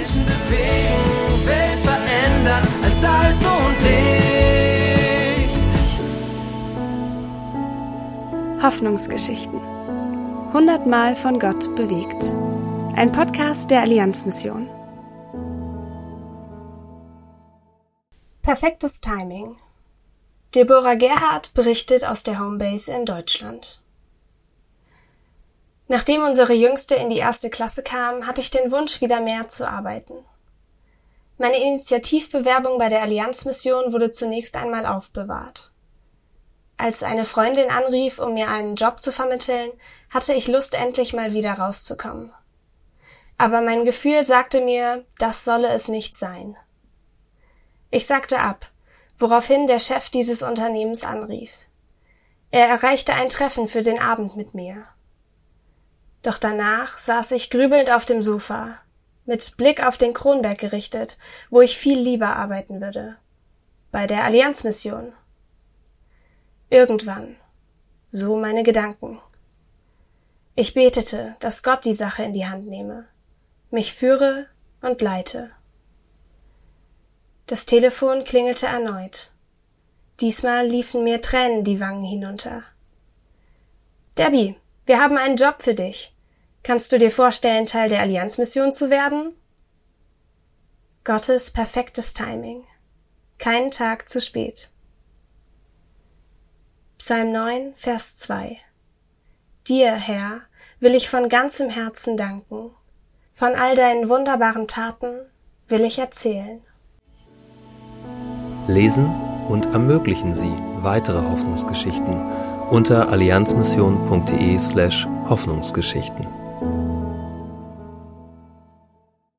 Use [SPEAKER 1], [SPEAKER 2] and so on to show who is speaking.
[SPEAKER 1] Menschen bewegen, Welt verändern als Salz und Licht.
[SPEAKER 2] Hoffnungsgeschichten. Hundertmal von Gott bewegt. Ein Podcast der Allianzmission. Perfektes Timing. Deborah Gerhardt berichtet aus der Homebase in Deutschland. Nachdem unsere Jüngste in die erste Klasse kam, hatte ich den Wunsch, wieder mehr zu arbeiten. Meine Initiativbewerbung bei der Allianzmission wurde zunächst einmal aufbewahrt. Als eine Freundin anrief, um mir einen Job zu vermitteln, hatte ich Lust, endlich mal wieder rauszukommen. Aber mein Gefühl sagte mir, das solle es nicht sein. Ich sagte ab, woraufhin der Chef dieses Unternehmens anrief. Er erreichte ein Treffen für den Abend mit mir. Doch danach saß ich grübelnd auf dem Sofa, mit Blick auf den Kronberg gerichtet, wo ich viel lieber arbeiten würde. Bei der Allianzmission. Irgendwann. So meine Gedanken. Ich betete, dass Gott die Sache in die Hand nehme, mich führe und leite. Das Telefon klingelte erneut. Diesmal liefen mir Tränen die Wangen hinunter. Debbie, wir haben einen Job für dich. Kannst du dir vorstellen, Teil der Allianzmission zu werden? Gottes perfektes Timing. Keinen Tag zu spät. Psalm 9, Vers 2. Dir, Herr, will ich von ganzem Herzen danken. Von all deinen wunderbaren Taten will ich erzählen.
[SPEAKER 3] Lesen und ermöglichen Sie weitere Hoffnungsgeschichten unter allianzmission.de slash Hoffnungsgeschichten.